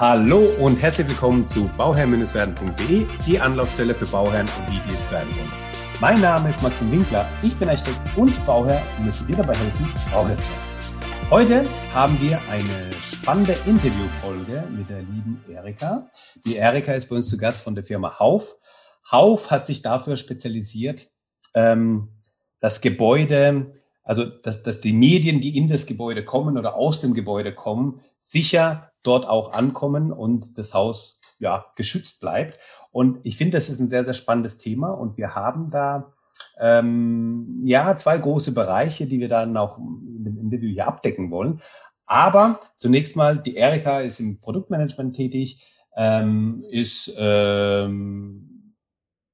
Hallo und herzlich willkommen zu bauherr-werden.de, die Anlaufstelle für Bauherren und die, die es werden wollen. Mein Name ist Maxim Winkler, ich bin Architekt und Bauherr und möchte dir dabei helfen, Bauherr zu werden. Heute haben wir eine spannende Interviewfolge mit der lieben Erika. Die Erika ist bei uns zu Gast von der Firma Hauf. Hauf hat sich dafür spezialisiert, ähm, das Gebäude also dass, dass die Medien, die in das Gebäude kommen oder aus dem Gebäude kommen, sicher dort auch ankommen und das Haus ja geschützt bleibt. Und ich finde, das ist ein sehr, sehr spannendes Thema und wir haben da ähm, ja zwei große Bereiche, die wir dann auch dem Interview hier abdecken wollen. Aber zunächst mal, die Erika ist im Produktmanagement tätig, ähm, ist ähm,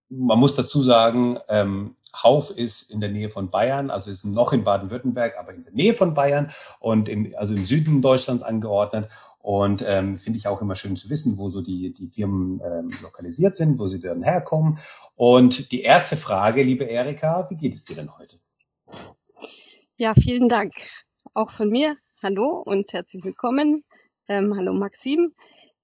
man muss dazu sagen, ähm, Hauf ist in der Nähe von Bayern, also ist noch in Baden-Württemberg, aber in der Nähe von Bayern und im, also im Süden Deutschlands angeordnet. Und ähm, finde ich auch immer schön zu wissen, wo so die, die Firmen ähm, lokalisiert sind, wo sie dann herkommen. Und die erste Frage, liebe Erika, wie geht es dir denn heute? Ja, vielen Dank. Auch von mir. Hallo und herzlich willkommen. Ähm, hallo Maxim.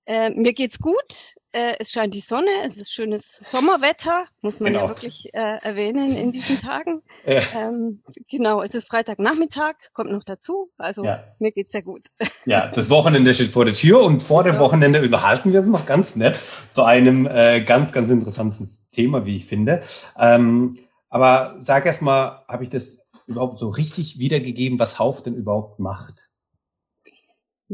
Äh, mir geht's gut. Äh, es scheint die Sonne. Es ist schönes Sommerwetter, muss man genau. ja wirklich äh, erwähnen in diesen Tagen. Ja. Ähm, genau, es ist Freitagnachmittag, kommt noch dazu. Also ja. mir geht's sehr gut. Ja, das Wochenende steht vor der Tür und vor dem Wochenende unterhalten wir uns noch ganz nett zu einem äh, ganz, ganz interessanten Thema, wie ich finde. Ähm, aber sag erst mal, habe ich das überhaupt so richtig wiedergegeben, was Hauf denn überhaupt macht?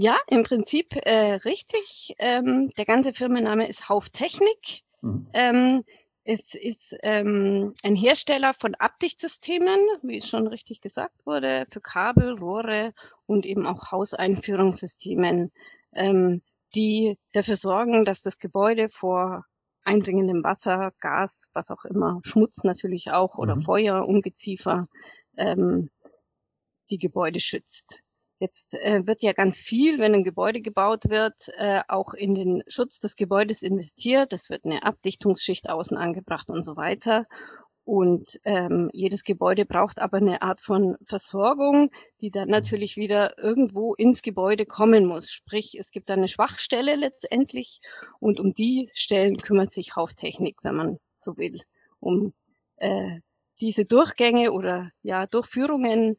Ja, im Prinzip äh, richtig. Ähm, der ganze Firmenname ist Hauftechnik. Mhm. Ähm, es ist ähm, ein Hersteller von Abdichtsystemen, wie es schon richtig gesagt wurde, für Kabel, Rohre und eben auch Hauseinführungssystemen, ähm, die dafür sorgen, dass das Gebäude vor eindringendem Wasser, Gas, was auch immer, Schmutz natürlich auch oder mhm. Feuer, Ungeziefer, ähm, die Gebäude schützt. Jetzt äh, wird ja ganz viel, wenn ein Gebäude gebaut wird, äh, auch in den Schutz des Gebäudes investiert. Es wird eine Abdichtungsschicht außen angebracht und so weiter. Und ähm, jedes Gebäude braucht aber eine Art von Versorgung, die dann natürlich wieder irgendwo ins Gebäude kommen muss. Sprich, es gibt eine Schwachstelle letztendlich und um die Stellen kümmert sich Hauftechnik, wenn man so will, um äh, diese Durchgänge oder ja Durchführungen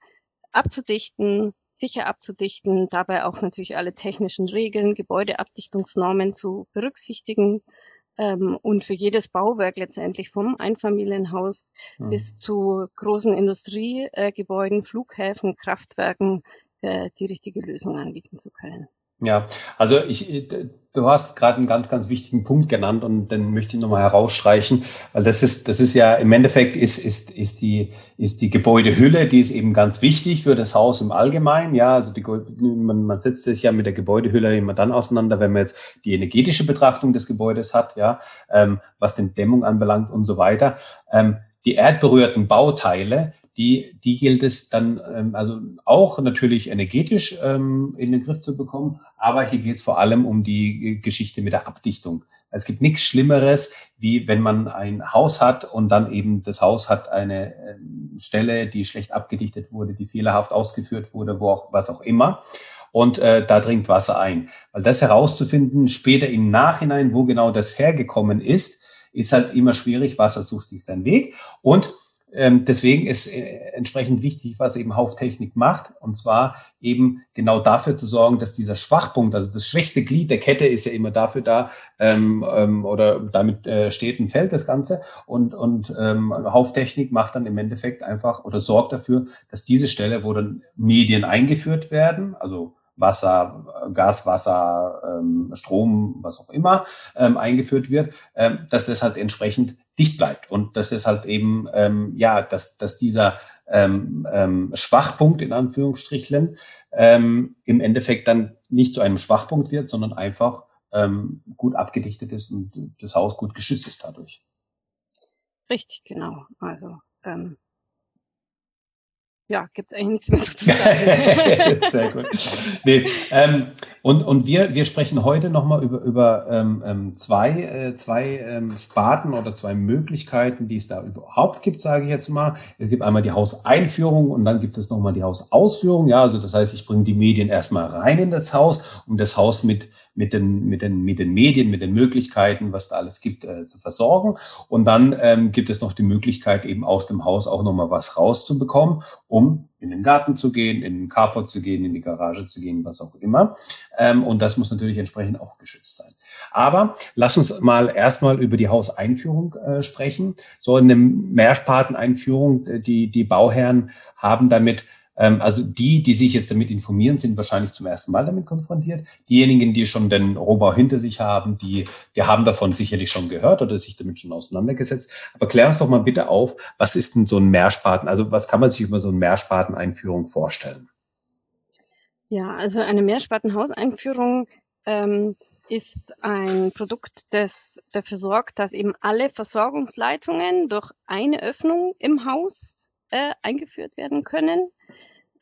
abzudichten, sicher abzudichten, dabei auch natürlich alle technischen Regeln, Gebäudeabdichtungsnormen zu berücksichtigen ähm, und für jedes Bauwerk letztendlich vom Einfamilienhaus mhm. bis zu großen Industriegebäuden, Flughäfen, Kraftwerken äh, die richtige Lösung anbieten zu können. Ja, also ich, du hast gerade einen ganz, ganz wichtigen Punkt genannt und den möchte ich nochmal herausstreichen, weil das ist, das ist ja im Endeffekt ist, ist, ist die, ist die Gebäudehülle, die ist eben ganz wichtig für das Haus im Allgemeinen. Ja, also die, man, man setzt sich ja mit der Gebäudehülle immer dann auseinander, wenn man jetzt die energetische Betrachtung des Gebäudes hat, ja, ähm, was den Dämmung anbelangt und so weiter. Ähm, die erdberührten Bauteile, die, die gilt es dann ähm, also auch natürlich energetisch ähm, in den Griff zu bekommen, aber hier geht es vor allem um die Geschichte mit der Abdichtung. Es gibt nichts Schlimmeres, wie wenn man ein Haus hat und dann eben das Haus hat eine ähm, Stelle, die schlecht abgedichtet wurde, die fehlerhaft ausgeführt wurde, wo auch was auch immer. Und äh, da dringt Wasser ein. Weil das herauszufinden, später im Nachhinein, wo genau das hergekommen ist, ist halt immer schwierig. Wasser sucht sich seinen Weg. Und ähm, deswegen ist äh, entsprechend wichtig, was eben Hauftechnik macht. Und zwar eben genau dafür zu sorgen, dass dieser Schwachpunkt, also das schwächste Glied der Kette ist ja immer dafür da, ähm, ähm, oder damit äh, steht und fällt das Ganze. Und, und ähm, Hauftechnik macht dann im Endeffekt einfach oder sorgt dafür, dass diese Stelle, wo dann Medien eingeführt werden, also Wasser, Gas, Wasser, ähm, Strom, was auch immer ähm, eingeführt wird, ähm, dass das halt entsprechend dicht bleibt und dass das halt eben, ähm, ja, dass, dass dieser ähm, ähm, Schwachpunkt in Anführungsstrichen ähm, im Endeffekt dann nicht zu einem Schwachpunkt wird, sondern einfach ähm, gut abgedichtet ist und das Haus gut geschützt ist dadurch. Richtig, genau. Also ähm, ja, gibt es eigentlich nichts mehr zu sagen. Sehr gut. Nee, ähm, Und, und wir, wir sprechen heute nochmal über, über ähm, ähm, zwei, äh, zwei ähm, Sparten oder zwei Möglichkeiten, die es da überhaupt gibt, sage ich jetzt mal. Es gibt einmal die Hauseinführung und dann gibt es nochmal die Hausausführung. Ja, also das heißt, ich bringe die Medien erstmal rein in das Haus, um das Haus mit, mit, den, mit, den, mit den Medien, mit den Möglichkeiten, was da alles gibt, äh, zu versorgen. Und dann ähm, gibt es noch die Möglichkeit, eben aus dem Haus auch nochmal was rauszubekommen, um in den Garten zu gehen, in den Carport zu gehen, in die Garage zu gehen, was auch immer. Ähm, und das muss natürlich entsprechend auch geschützt sein. Aber lass uns mal erstmal über die Hauseinführung äh, sprechen. So eine Mehrsparteneinführung, äh, die, die Bauherren haben damit also die, die sich jetzt damit informieren, sind wahrscheinlich zum ersten Mal damit konfrontiert. Diejenigen, die schon den Rohbau hinter sich haben, die, die haben davon sicherlich schon gehört oder sich damit schon auseinandergesetzt. Aber klär uns doch mal bitte auf, was ist denn so ein Mehrspaten? Also was kann man sich über so eine Mehrsparteneinführung vorstellen? Ja, also eine Mehrspartenhauseinführung ähm, ist ein Produkt, das dafür sorgt, dass eben alle Versorgungsleitungen durch eine Öffnung im Haus äh, eingeführt werden können.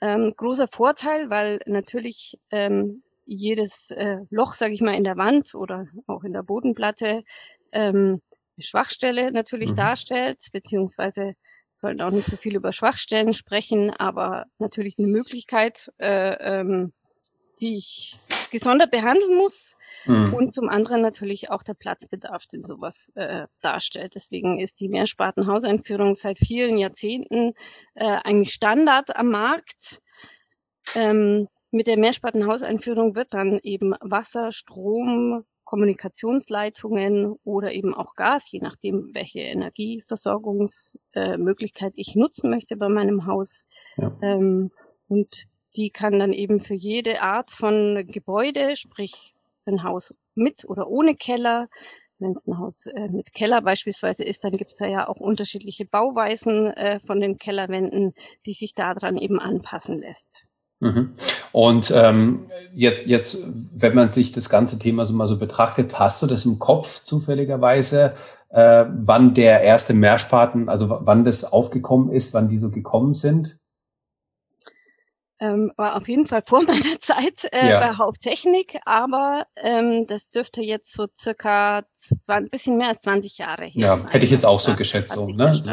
Ähm, großer Vorteil, weil natürlich ähm, jedes äh, Loch, sage ich mal, in der Wand oder auch in der Bodenplatte ähm, eine Schwachstelle natürlich mhm. darstellt, beziehungsweise sollten auch nicht so viel über Schwachstellen sprechen, aber natürlich eine Möglichkeit, äh, ähm, die ich gesondert behandeln muss. Mhm. Und zum anderen natürlich auch der Platzbedarf, den sowas äh, darstellt. Deswegen ist die Mehrspartenhauseinführung seit vielen Jahrzehnten äh, eigentlich Standard am Markt. Ähm, mit der Mehrspartenhauseinführung wird dann eben Wasser, Strom, Kommunikationsleitungen oder eben auch Gas, je nachdem, welche Energieversorgungsmöglichkeit äh, ich nutzen möchte bei meinem Haus. Ja. Ähm, und die kann dann eben für jede Art von Gebäude, sprich ein Haus mit oder ohne Keller, wenn es ein Haus äh, mit Keller beispielsweise ist, dann gibt es da ja auch unterschiedliche Bauweisen äh, von den Kellerwänden, die sich daran eben anpassen lässt. Mhm. Und ähm, jetzt, jetzt, wenn man sich das ganze Thema so mal so betrachtet, hast du das im Kopf zufälligerweise, äh, wann der erste Mehrspaten, also wann das aufgekommen ist, wann die so gekommen sind? Ähm, war auf jeden Fall vor meiner Zeit äh, ja. bei Haupttechnik, aber ähm, das dürfte jetzt so circa ein bisschen mehr als 20 Jahre her Ja, hätte ich jetzt auch so geschätzt, so, ne? So,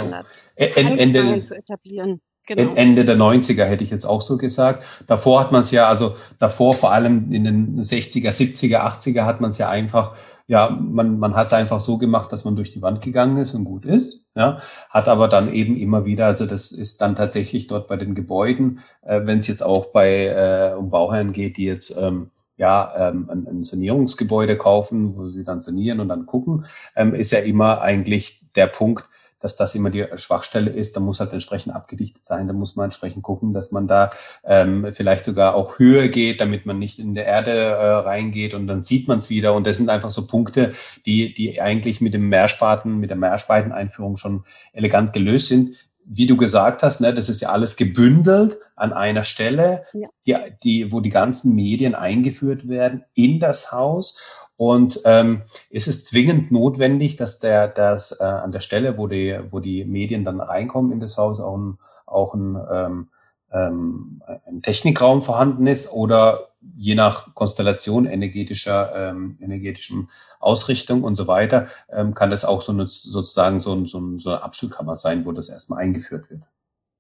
Ende, zu etablieren. Genau. Ende der 90er hätte ich jetzt auch so gesagt. Davor hat man es ja, also davor vor allem in den 60er, 70er, 80er hat man es ja einfach ja, man, man hat es einfach so gemacht, dass man durch die Wand gegangen ist und gut ist. Ja, hat aber dann eben immer wieder, also das ist dann tatsächlich dort bei den Gebäuden, äh, wenn es jetzt auch bei äh, um Bauherren geht, die jetzt ähm, ja ähm, ein, ein Sanierungsgebäude kaufen, wo sie dann sanieren und dann gucken, ähm, ist ja immer eigentlich der Punkt, dass das immer die Schwachstelle ist. Da muss halt entsprechend abgedichtet sein. Da muss man entsprechend gucken, dass man da ähm, vielleicht sogar auch höher geht, damit man nicht in der Erde äh, reingeht und dann sieht man es wieder. Und das sind einfach so Punkte, die, die eigentlich mit dem Mehrsparten, mit der Mehrsparteneinführung schon elegant gelöst sind wie du gesagt hast, ne, das ist ja alles gebündelt an einer Stelle, ja. die, die, wo die ganzen Medien eingeführt werden in das Haus. Und ähm, ist es zwingend notwendig, dass der, dass äh, an der Stelle, wo die, wo die Medien dann reinkommen in das Haus, auch ein, auch ein, ähm, ähm, ein Technikraum vorhanden ist oder je nach Konstellation energetischer, ähm, energetischen Ausrichtung und so weiter, ähm, kann das auch so eine, sozusagen so, ein, so, ein, so eine Abschulkammer sein, wo das erstmal eingeführt wird.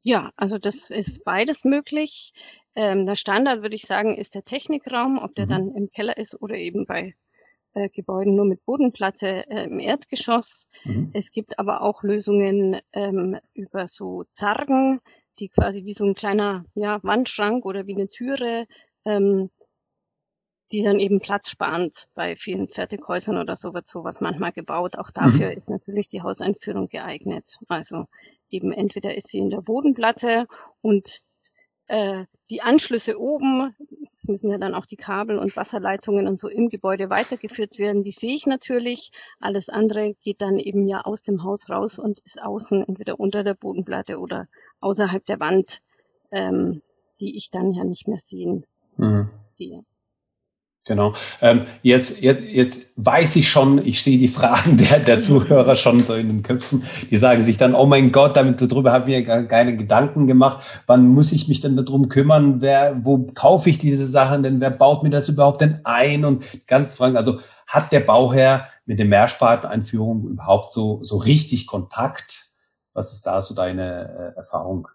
Ja, also das ist beides möglich. Ähm, der Standard, würde ich sagen, ist der Technikraum, ob der mhm. dann im Keller ist oder eben bei äh, Gebäuden nur mit Bodenplatte äh, im Erdgeschoss. Mhm. Es gibt aber auch Lösungen ähm, über so Zargen, die quasi wie so ein kleiner ja, Wandschrank oder wie eine Türe, ähm, die dann eben platzsparend bei vielen Fertighäusern oder so wird sowas manchmal gebaut. Auch dafür mhm. ist natürlich die Hauseinführung geeignet. Also eben entweder ist sie in der Bodenplatte und äh, die Anschlüsse oben, es müssen ja dann auch die Kabel und Wasserleitungen und so im Gebäude weitergeführt werden, die sehe ich natürlich. Alles andere geht dann eben ja aus dem Haus raus und ist außen entweder unter der Bodenplatte oder außerhalb der Wand, ähm, die ich dann ja nicht mehr sehen mhm. sehe. Genau. Ähm, jetzt, jetzt, jetzt weiß ich schon, ich sehe die Fragen der, der Zuhörer schon so in den Köpfen. Die sagen sich dann, oh mein Gott, damit darüber habe ich mir keine Gedanken gemacht. Wann muss ich mich denn darum kümmern? Wer, wo kaufe ich diese Sachen denn? Wer baut mir das überhaupt denn ein? Und ganz fragen, also hat der Bauherr mit der Mehrsparteneinführung überhaupt so, so richtig Kontakt? Was ist da so deine äh, Erfahrung?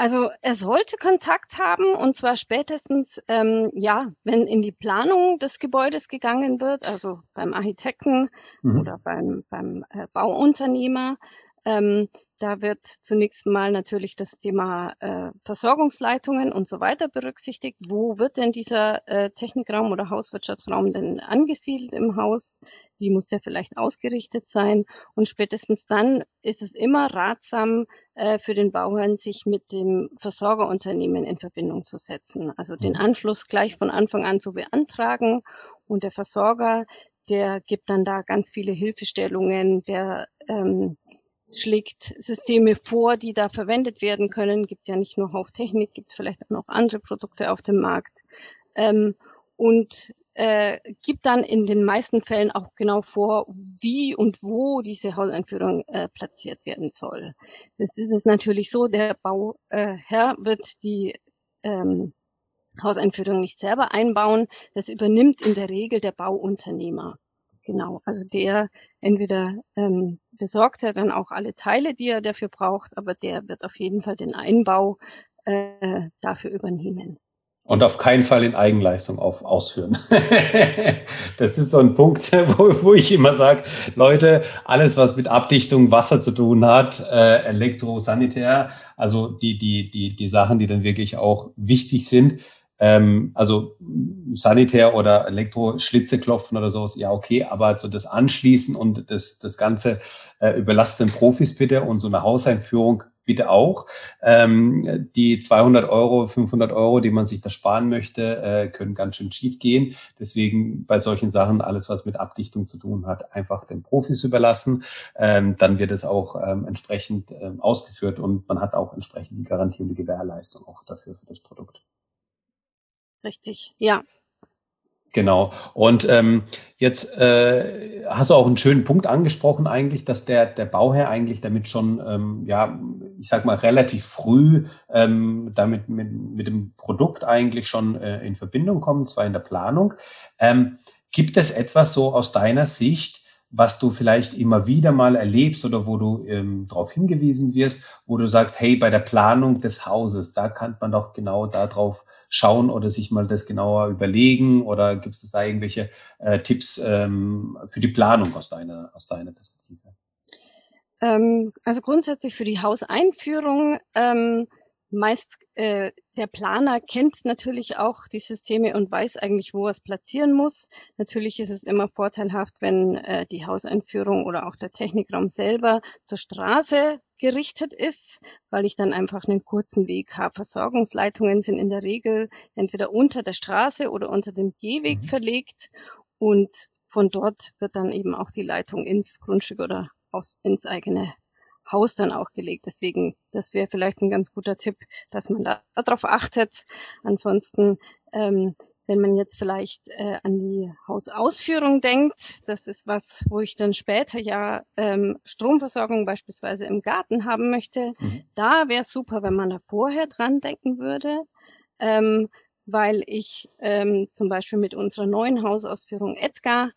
Also er sollte Kontakt haben und zwar spätestens, ähm, ja, wenn in die Planung des Gebäudes gegangen wird, also beim Architekten mhm. oder beim, beim äh, Bauunternehmer. Ähm, da wird zunächst mal natürlich das Thema äh, Versorgungsleitungen und so weiter berücksichtigt. Wo wird denn dieser äh, Technikraum oder Hauswirtschaftsraum denn angesiedelt im Haus? Wie muss der vielleicht ausgerichtet sein? Und spätestens dann ist es immer ratsam äh, für den Bauherrn, sich mit dem Versorgerunternehmen in Verbindung zu setzen. Also den. Anschluss gleich von Anfang an zu beantragen und der Versorger, der gibt dann da ganz viele Hilfestellungen, der ähm, schlägt Systeme vor, die da verwendet werden können. Gibt ja nicht nur Hauftechnik, gibt vielleicht auch noch andere Produkte auf dem Markt. Ähm, und äh, gibt dann in den meisten Fällen auch genau vor, wie und wo diese Hauseinführung äh, platziert werden soll. Das ist es natürlich so, der Bauherr äh, wird die ähm, Hauseinführung nicht selber einbauen. Das übernimmt in der Regel der Bauunternehmer. Genau, also der entweder ähm, besorgt er dann auch alle Teile, die er dafür braucht, aber der wird auf jeden Fall den Einbau äh, dafür übernehmen. Und auf keinen Fall in Eigenleistung auf, ausführen. das ist so ein Punkt, wo, wo ich immer sage, Leute, alles, was mit Abdichtung, Wasser zu tun hat, äh, Elektrosanitär, also die, die, die, die Sachen, die dann wirklich auch wichtig sind, ähm, also Sanitär oder Elektro-Schlitze klopfen oder sowas, ja okay, aber so das Anschließen und das, das Ganze äh, überlasst den Profis bitte und so eine Hauseinführung bitte auch. Ähm, die 200 Euro, 500 Euro, die man sich da sparen möchte, äh, können ganz schön schief gehen. Deswegen bei solchen Sachen, alles was mit Abdichtung zu tun hat, einfach den Profis überlassen. Ähm, dann wird es auch ähm, entsprechend ähm, ausgeführt und man hat auch entsprechend die Garantie und die Gewährleistung auch dafür für das Produkt. Richtig, ja. Genau. Und ähm, jetzt äh, hast du auch einen schönen Punkt angesprochen eigentlich, dass der der Bauherr eigentlich damit schon ähm, ja ich sag mal relativ früh ähm, damit mit, mit dem Produkt eigentlich schon äh, in Verbindung kommt, zwar in der Planung. Ähm, gibt es etwas so aus deiner Sicht, was du vielleicht immer wieder mal erlebst oder wo du ähm, darauf hingewiesen wirst, wo du sagst, hey, bei der Planung des Hauses, da kann man doch genau darauf schauen oder sich mal das genauer überlegen? Oder gibt es da irgendwelche äh, Tipps ähm, für die Planung aus deiner, aus deiner Perspektive? Ähm, also grundsätzlich für die Hauseinführung ähm, meist äh, der Planer kennt natürlich auch die Systeme und weiß eigentlich, wo er es platzieren muss. Natürlich ist es immer vorteilhaft, wenn äh, die Hauseinführung oder auch der Technikraum selber zur Straße gerichtet ist, weil ich dann einfach einen kurzen Weg habe. Versorgungsleitungen sind in der Regel entweder unter der Straße oder unter dem Gehweg mhm. verlegt und von dort wird dann eben auch die Leitung ins Grundstück oder ins eigene Haus dann auch gelegt. Deswegen, das wäre vielleicht ein ganz guter Tipp, dass man da darauf achtet. Ansonsten, ähm, wenn man jetzt vielleicht äh, an die Hausausführung denkt, das ist was, wo ich dann später ja ähm, Stromversorgung beispielsweise im Garten haben möchte, mhm. da wäre es super, wenn man da vorher dran denken würde. Ähm, weil ich ähm, zum Beispiel mit unserer neuen Hausausführung Edgar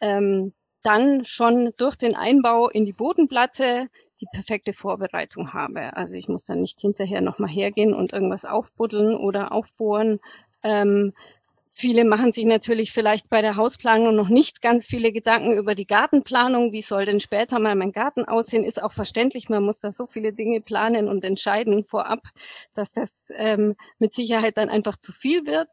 ähm, dann schon durch den Einbau in die Bodenplatte die perfekte Vorbereitung habe. Also ich muss dann nicht hinterher nochmal hergehen und irgendwas aufbuddeln oder aufbohren. Ähm, viele machen sich natürlich vielleicht bei der Hausplanung noch nicht ganz viele Gedanken über die Gartenplanung. Wie soll denn später mal mein Garten aussehen? Ist auch verständlich. Man muss da so viele Dinge planen und entscheiden vorab, dass das ähm, mit Sicherheit dann einfach zu viel wird.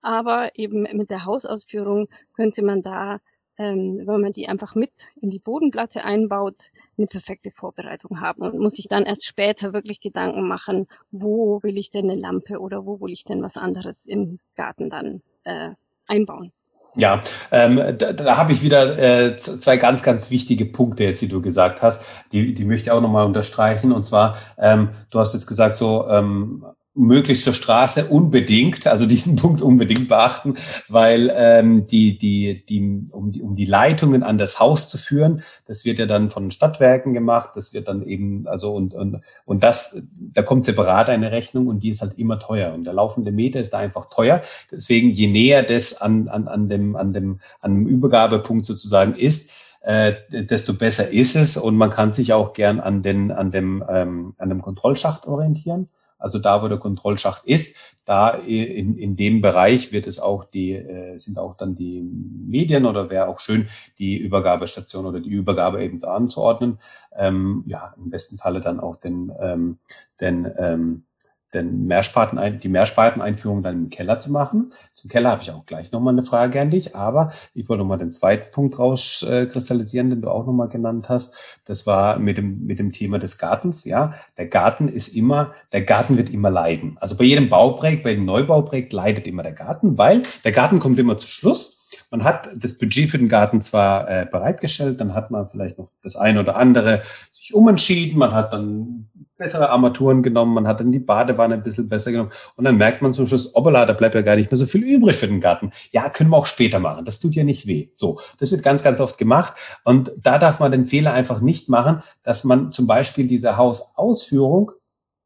Aber eben mit der Hausausführung könnte man da ähm, wenn man die einfach mit in die Bodenplatte einbaut, eine perfekte Vorbereitung haben und muss sich dann erst später wirklich Gedanken machen, wo will ich denn eine Lampe oder wo will ich denn was anderes im Garten dann äh, einbauen. Ja, ähm, da, da habe ich wieder äh, zwei ganz, ganz wichtige Punkte jetzt, die du gesagt hast. Die, die möchte ich auch nochmal unterstreichen. Und zwar, ähm, du hast jetzt gesagt, so ähm, möglichst zur Straße unbedingt, also diesen Punkt unbedingt beachten, weil ähm, die, die, die, um, die, um die Leitungen an das Haus zu führen, das wird ja dann von Stadtwerken gemacht, das wird dann eben, also und, und, und das, da kommt separat eine Rechnung und die ist halt immer teuer. Und der laufende Meter ist da einfach teuer. Deswegen, je näher das an, an, an, dem, an, dem, an dem Übergabepunkt sozusagen ist, äh, desto besser ist es und man kann sich auch gern an, den, an, dem, ähm, an dem Kontrollschacht orientieren. Also da, wo der Kontrollschacht ist, da in, in dem Bereich wird es auch die, äh, sind auch dann die Medien oder wäre auch schön, die Übergabestation oder die Übergabe eben anzuordnen. Ähm, ja, im besten Falle dann auch den, ähm, den ähm, den Mehrsparten, die Mehrsparteneinführung dann im Keller zu machen. Zum Keller habe ich auch gleich nochmal eine Frage an dich, aber ich wollte nochmal den zweiten Punkt rauskristallisieren, den du auch nochmal genannt hast. Das war mit dem, mit dem Thema des Gartens. Ja, der Garten ist immer, der Garten wird immer leiden. Also bei jedem Bauprojekt, bei jedem Neubauprojekt leidet immer der Garten, weil der Garten kommt immer zu Schluss. Man hat das Budget für den Garten zwar äh, bereitgestellt, dann hat man vielleicht noch das eine oder andere sich umentschieden, man hat dann bessere Armaturen genommen, man hat dann die Badewanne ein bisschen besser genommen und dann merkt man zum Schluss, obala, da bleibt ja gar nicht mehr so viel übrig für den Garten. Ja, können wir auch später machen. Das tut ja nicht weh. So, das wird ganz, ganz oft gemacht und da darf man den Fehler einfach nicht machen, dass man zum Beispiel diese Hausausführung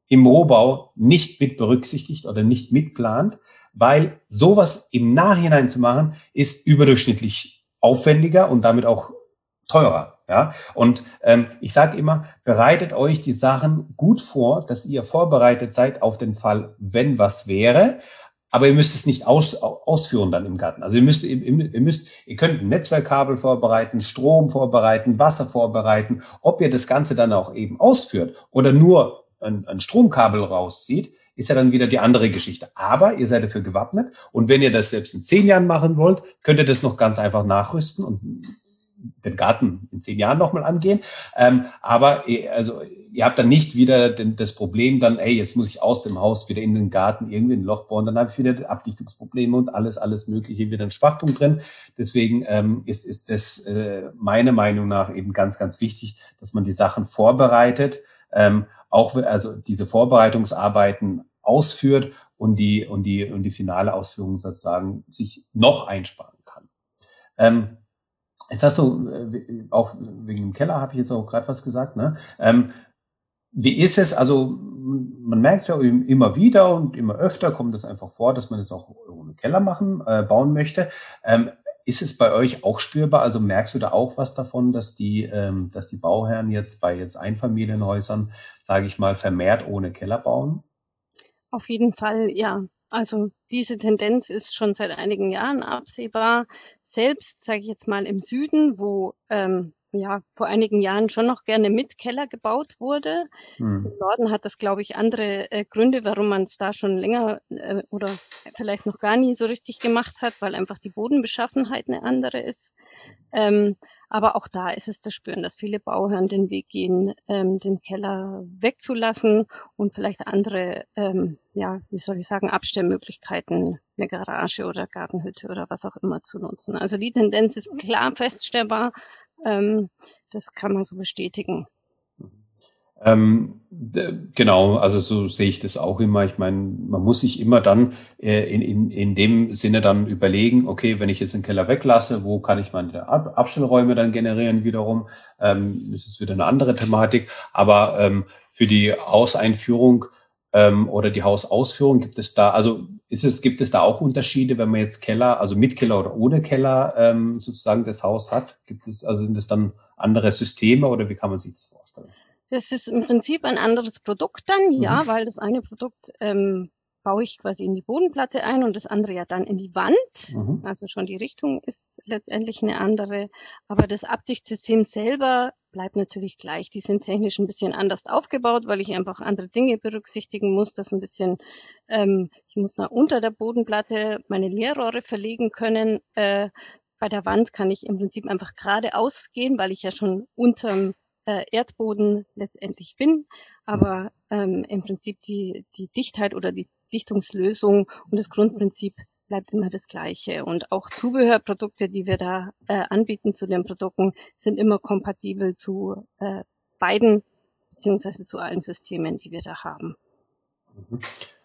im Rohbau nicht mit berücksichtigt oder nicht mitplant, weil sowas im Nachhinein zu machen, ist überdurchschnittlich aufwendiger und damit auch teurer. Ja, und ähm, ich sage immer, bereitet euch die Sachen gut vor, dass ihr vorbereitet seid auf den Fall, wenn was wäre. Aber ihr müsst es nicht aus, ausführen dann im Garten. Also ihr müsst, ihr, müsst, ihr könnt ein Netzwerkkabel vorbereiten, Strom vorbereiten, Wasser vorbereiten. Ob ihr das Ganze dann auch eben ausführt oder nur ein, ein Stromkabel rauszieht, ist ja dann wieder die andere Geschichte. Aber ihr seid dafür gewappnet. Und wenn ihr das selbst in zehn Jahren machen wollt, könnt ihr das noch ganz einfach nachrüsten und den Garten in zehn Jahren nochmal angehen. Ähm, aber also ihr habt dann nicht wieder den, das Problem dann, hey, jetzt muss ich aus dem Haus wieder in den Garten irgendwie ein Loch bauen, dann habe ich wieder Abdichtungsprobleme und alles, alles Mögliche wieder ein Schwachtung drin. Deswegen ähm, ist, ist das äh, meiner Meinung nach eben ganz, ganz wichtig, dass man die Sachen vorbereitet, ähm, auch also diese Vorbereitungsarbeiten ausführt und die, und die, und die finale Ausführung sozusagen sich noch einsparen kann. Ähm, Jetzt hast du, äh, auch wegen dem Keller habe ich jetzt auch gerade was gesagt, ne? Ähm, wie ist es, also man merkt ja immer wieder und immer öfter kommt es einfach vor, dass man es auch ohne Keller machen, äh, bauen möchte. Ähm, ist es bei euch auch spürbar? Also merkst du da auch was davon, dass die, ähm, dass die Bauherren jetzt bei jetzt Einfamilienhäusern, sage ich mal, vermehrt ohne Keller bauen? Auf jeden Fall, ja. Also diese Tendenz ist schon seit einigen Jahren absehbar. Selbst, sage ich jetzt mal, im Süden, wo ähm, ja vor einigen Jahren schon noch gerne mit Keller gebaut wurde. Hm. Im Norden hat das, glaube ich, andere äh, Gründe, warum man es da schon länger äh, oder vielleicht noch gar nie so richtig gemacht hat, weil einfach die Bodenbeschaffenheit eine andere ist. Ähm, aber auch da ist es zu spüren, dass viele Bauherren den Weg gehen, ähm, den Keller wegzulassen und vielleicht andere, ähm, ja, wie soll ich sagen, Abstellmöglichkeiten, eine Garage oder Gartenhütte oder was auch immer zu nutzen. Also die Tendenz ist klar feststellbar. Ähm, das kann man so bestätigen. Ähm, genau, also so sehe ich das auch immer. Ich meine, man muss sich immer dann äh, in, in, in dem Sinne dann überlegen, okay, wenn ich jetzt den Keller weglasse, wo kann ich meine Ab Abstellräume dann generieren wiederum? Ähm, das ist wieder eine andere Thematik. Aber ähm, für die Hauseinführung ähm, oder die Hausausführung gibt es da, also ist es, gibt es da auch Unterschiede, wenn man jetzt Keller, also mit Keller oder ohne Keller ähm, sozusagen das Haus hat? Gibt es, also sind es dann andere Systeme oder wie kann man sich das vorstellen? Das ist im Prinzip ein anderes Produkt dann, mhm. ja, weil das eine Produkt ähm, baue ich quasi in die Bodenplatte ein und das andere ja dann in die Wand. Mhm. Also schon die Richtung ist letztendlich eine andere. Aber das Abdichtsystem selber bleibt natürlich gleich. Die sind technisch ein bisschen anders aufgebaut, weil ich einfach andere Dinge berücksichtigen muss. Das ein bisschen, ähm, ich muss da unter der Bodenplatte meine Leerrohre verlegen können. Äh, bei der Wand kann ich im Prinzip einfach geradeaus gehen, weil ich ja schon unterm äh, Erdboden letztendlich bin, aber ähm, im Prinzip die, die Dichtheit oder die Dichtungslösung und das Grundprinzip bleibt immer das gleiche. Und auch Zubehörprodukte, die wir da äh, anbieten zu den Produkten, sind immer kompatibel zu äh, beiden beziehungsweise zu allen Systemen, die wir da haben. Mhm.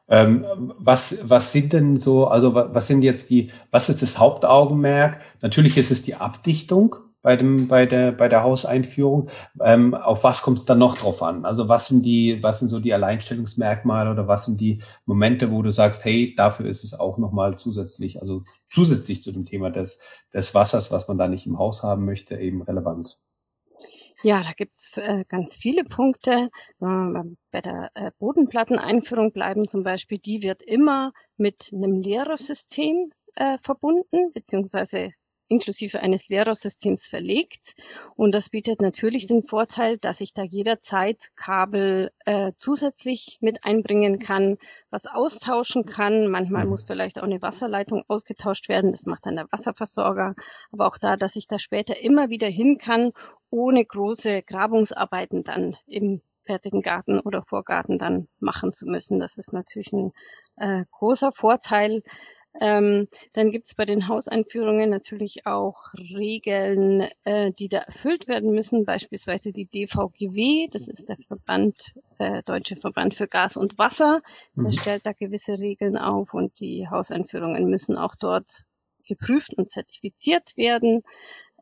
Ähm, was, was sind denn so, also was sind jetzt die, was ist das Hauptaugenmerk? Natürlich ist es die Abdichtung bei dem, bei der, bei der Hauseinführung. Ähm, auf was kommt es dann noch drauf an? Also was sind die, was sind so die Alleinstellungsmerkmale oder was sind die Momente, wo du sagst, hey, dafür ist es auch nochmal zusätzlich, also zusätzlich zu dem Thema des, des Wassers, was man da nicht im Haus haben möchte, eben relevant? Ja, da gibt's äh, ganz viele Punkte. Äh, bei der äh, Bodenplatteneinführung bleiben zum Beispiel, die wird immer mit einem Lehrersystem äh, verbunden, beziehungsweise inklusive eines Lehrersystems verlegt. Und das bietet natürlich den Vorteil, dass ich da jederzeit Kabel äh, zusätzlich mit einbringen kann, was austauschen kann. Manchmal muss vielleicht auch eine Wasserleitung ausgetauscht werden. Das macht dann der Wasserversorger. Aber auch da, dass ich da später immer wieder hin kann, ohne große Grabungsarbeiten dann im fertigen Garten oder Vorgarten dann machen zu müssen. Das ist natürlich ein äh, großer Vorteil. Ähm, dann gibt es bei den Hauseinführungen natürlich auch Regeln, äh, die da erfüllt werden müssen, beispielsweise die DVGW, das ist der Verband, äh, Deutsche Verband für Gas und Wasser, der mhm. stellt da gewisse Regeln auf und die Hauseinführungen müssen auch dort geprüft und zertifiziert werden,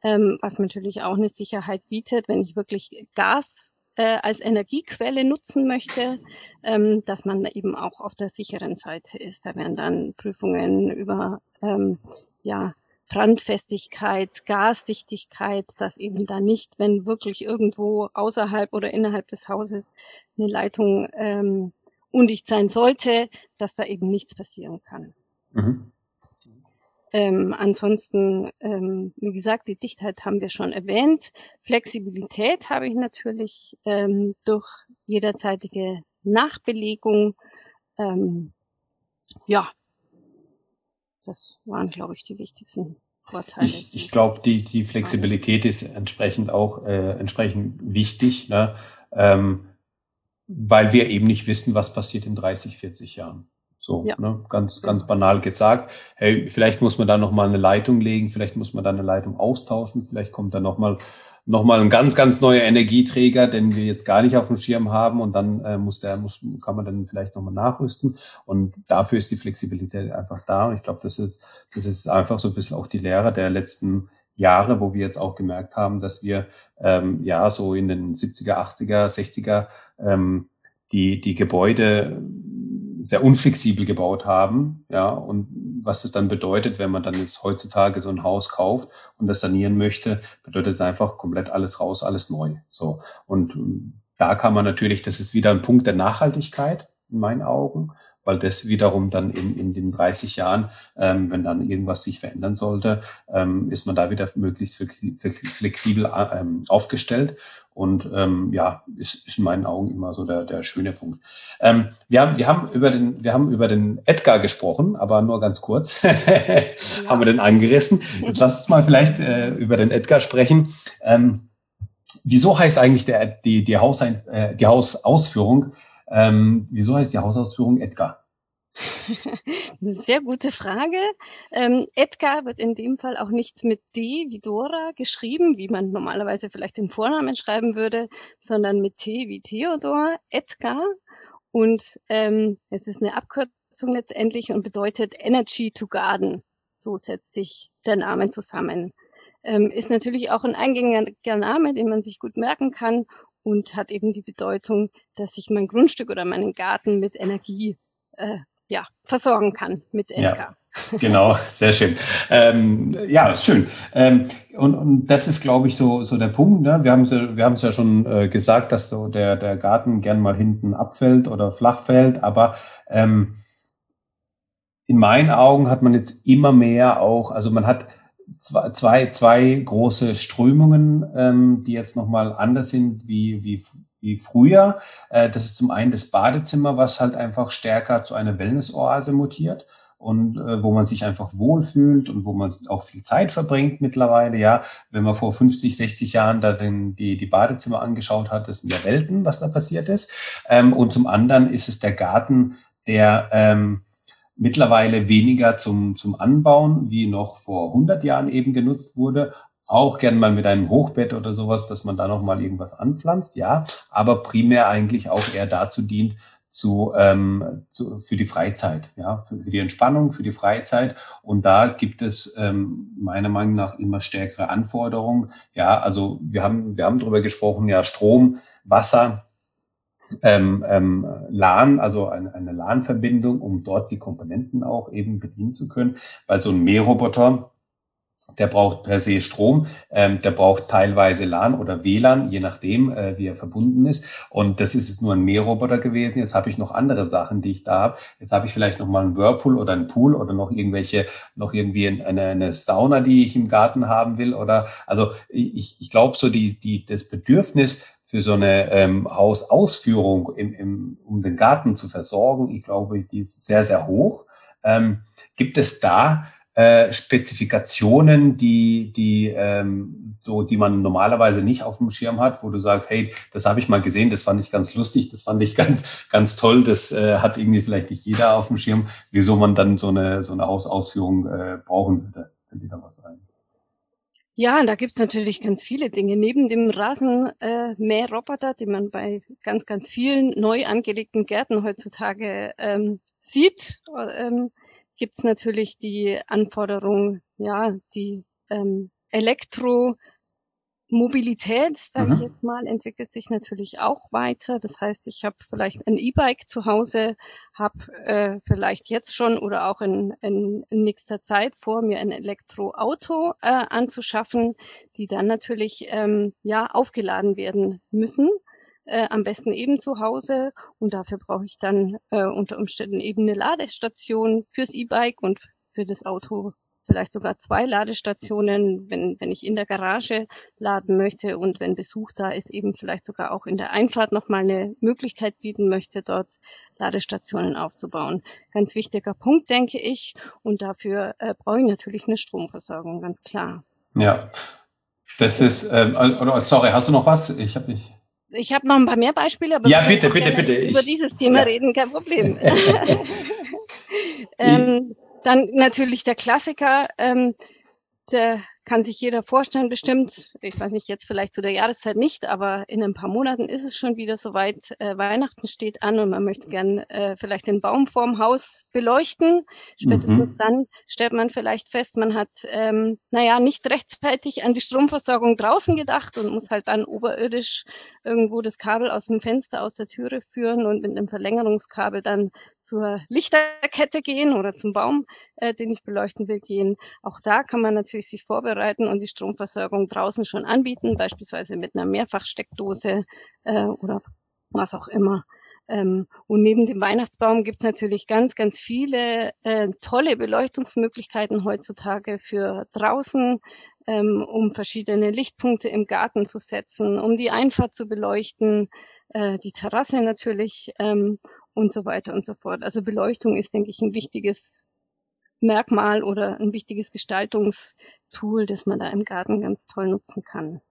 ähm, was natürlich auch eine Sicherheit bietet, wenn ich wirklich Gas äh, als Energiequelle nutzen möchte, ähm, dass man eben auch auf der sicheren Seite ist. Da werden dann Prüfungen über ähm, ja, Brandfestigkeit, Gasdichtigkeit, dass eben da nicht, wenn wirklich irgendwo außerhalb oder innerhalb des Hauses eine Leitung ähm, undicht sein sollte, dass da eben nichts passieren kann. Mhm. Ähm, ansonsten, ähm, wie gesagt, die Dichtheit haben wir schon erwähnt. Flexibilität habe ich natürlich ähm, durch jederzeitige Nachbelegung. Ähm, ja, das waren, glaube ich, die wichtigsten Vorteile. Ich, ich glaube, die, die Flexibilität ist entsprechend auch äh, entsprechend wichtig, ne? ähm, weil wir eben nicht wissen, was passiert in 30, 40 Jahren. So, ja. ne, ganz, ganz banal gesagt. Hey, vielleicht muss man da nochmal eine Leitung legen, vielleicht muss man da eine Leitung austauschen, vielleicht kommt da nochmal noch mal ein ganz, ganz neuer Energieträger, den wir jetzt gar nicht auf dem Schirm haben und dann äh, muss der, muss, kann man dann vielleicht nochmal nachrüsten. Und dafür ist die Flexibilität einfach da. Und ich glaube, das ist, das ist einfach so ein bisschen auch die Lehre der letzten Jahre, wo wir jetzt auch gemerkt haben, dass wir ähm, ja so in den 70er, 80er, 60er ähm, die, die Gebäude sehr unflexibel gebaut haben, ja, und was das dann bedeutet, wenn man dann jetzt heutzutage so ein Haus kauft und das sanieren möchte, bedeutet es einfach komplett alles raus, alles neu, so. Und da kann man natürlich, das ist wieder ein Punkt der Nachhaltigkeit in meinen Augen, weil das wiederum dann in, in den 30 Jahren, ähm, wenn dann irgendwas sich verändern sollte, ähm, ist man da wieder möglichst flexibel äh, ähm, aufgestellt. Und ähm, ja, ist, ist in meinen Augen immer so der, der schöne Punkt. Ähm, wir, haben, wir, haben über den, wir haben über den Edgar gesprochen, aber nur ganz kurz haben wir den angerissen. Jetzt lass uns mal vielleicht äh, über den Edgar sprechen. Ähm, wieso heißt eigentlich der, die, die, Hausein, äh, die Hausausführung ähm, wieso heißt die Hausausführung Edgar? Sehr gute Frage. Ähm, Edgar wird in dem Fall auch nicht mit D wie Dora geschrieben, wie man normalerweise vielleicht den Vornamen schreiben würde, sondern mit T wie Theodor, Edgar. Und ähm, es ist eine Abkürzung letztendlich und bedeutet Energy to Garden. So setzt sich der Name zusammen. Ähm, ist natürlich auch ein eingängiger Name, den man sich gut merken kann und hat eben die Bedeutung, dass ich mein Grundstück oder meinen Garten mit Energie äh, ja, versorgen kann mit NK. Ja. Genau, sehr schön. Ähm, ja, ist schön. Ähm, und, und das ist, glaube ich, so, so der Punkt. Ne? Wir haben es wir haben's ja schon äh, gesagt, dass so der, der Garten gern mal hinten abfällt oder flach fällt. Aber ähm, in meinen Augen hat man jetzt immer mehr auch, also man hat zwei, zwei, zwei große Strömungen, ähm, die jetzt nochmal anders sind wie, wie, wie früher. Äh, das ist zum einen das Badezimmer, was halt einfach stärker zu einer Wellnessoase mutiert und äh, wo man sich einfach wohlfühlt und wo man auch viel Zeit verbringt mittlerweile. Ja, wenn man vor 50, 60 Jahren da den, die, die Badezimmer angeschaut hat, das sind ja Welten, was da passiert ist. Ähm, und zum anderen ist es der Garten, der ähm, mittlerweile weniger zum, zum Anbauen, wie noch vor 100 Jahren eben genutzt wurde. Auch gern mal mit einem Hochbett oder sowas, dass man da noch mal irgendwas anpflanzt, ja. Aber primär eigentlich auch eher dazu dient, zu, ähm, zu, für die Freizeit, ja, für, für die Entspannung, für die Freizeit. Und da gibt es ähm, meiner Meinung nach immer stärkere Anforderungen. Ja, also wir haben, wir haben darüber gesprochen, ja, Strom, Wasser, ähm, ähm, LAN, also eine, eine LAN-Verbindung, um dort die Komponenten auch eben bedienen zu können. Weil so ein Mähroboter, der braucht per se Strom, ähm, der braucht teilweise LAN oder WLAN, je nachdem, äh, wie er verbunden ist. Und das ist jetzt nur ein Mähroboter gewesen. Jetzt habe ich noch andere Sachen, die ich da habe. Jetzt habe ich vielleicht noch mal einen Whirlpool oder einen Pool oder noch irgendwelche, noch irgendwie eine, eine Sauna, die ich im Garten haben will. Oder also ich, ich glaube so die, die, das Bedürfnis für so eine ähm, Hausausführung, im, im, um den Garten zu versorgen, ich glaube, die ist sehr, sehr hoch. Ähm, gibt es da äh, Spezifikationen, die, die, ähm, so, die man normalerweise nicht auf dem Schirm hat, wo du sagst, hey, das habe ich mal gesehen, das fand ich ganz lustig, das fand ich ganz, ganz toll, das äh, hat irgendwie vielleicht nicht jeder auf dem Schirm, wieso man dann so eine, so eine Hausausführung äh, brauchen würde. Fällt dir da was ein? Ja, da gibt's natürlich ganz viele Dinge. Neben dem Rasenmäherroboter, äh, den man bei ganz, ganz vielen neu angelegten Gärten heutzutage ähm, sieht, ähm, gibt es natürlich die Anforderung, ja, die ähm, Elektromobilität, sage ich jetzt mal, entwickelt sich natürlich auch weiter. Das heißt, ich habe vielleicht ein E-Bike zu Hause, habe äh, vielleicht jetzt schon oder auch in, in, in nächster Zeit vor, mir ein Elektroauto äh, anzuschaffen, die dann natürlich ähm, ja aufgeladen werden müssen äh, am besten eben zu Hause. Und dafür brauche ich dann äh, unter Umständen eben eine Ladestation fürs E-Bike und für das Auto vielleicht sogar zwei Ladestationen, wenn, wenn ich in der Garage laden möchte und wenn Besuch da ist, eben vielleicht sogar auch in der Einfahrt nochmal eine Möglichkeit bieten möchte, dort Ladestationen aufzubauen. Ganz wichtiger Punkt, denke ich. Und dafür äh, brauche ich natürlich eine Stromversorgung, ganz klar. Ja, das ist, ähm, sorry, hast du noch was? Ich habe nicht. Ich habe noch ein paar mehr Beispiele, aber ja, bitte, bitte, bitte. Über ich, dieses Thema ja. reden, kein Problem. ähm, dann natürlich der Klassiker, ähm, der kann sich jeder vorstellen, bestimmt. Ich weiß nicht, jetzt vielleicht zu der Jahreszeit nicht, aber in ein paar Monaten ist es schon wieder soweit. Äh, Weihnachten steht an und man möchte gern äh, vielleicht den Baum vorm Haus beleuchten. Spätestens mhm. dann stellt man vielleicht fest, man hat, ähm, naja, nicht rechtzeitig an die Stromversorgung draußen gedacht und muss halt dann oberirdisch irgendwo das Kabel aus dem Fenster, aus der Türe führen und mit einem Verlängerungskabel dann zur Lichterkette gehen oder zum Baum, äh, den ich beleuchten will, gehen. Auch da kann man natürlich sich vorbereiten und die Stromversorgung draußen schon anbieten, beispielsweise mit einer Mehrfachsteckdose äh, oder was auch immer. Ähm, und neben dem Weihnachtsbaum gibt's natürlich ganz, ganz viele äh, tolle Beleuchtungsmöglichkeiten heutzutage für draußen, ähm, um verschiedene Lichtpunkte im Garten zu setzen, um die Einfahrt zu beleuchten, äh, die Terrasse natürlich ähm, und so weiter und so fort. Also Beleuchtung ist, denke ich, ein wichtiges Merkmal oder ein wichtiges Gestaltungstool, das man da im Garten ganz toll nutzen kann.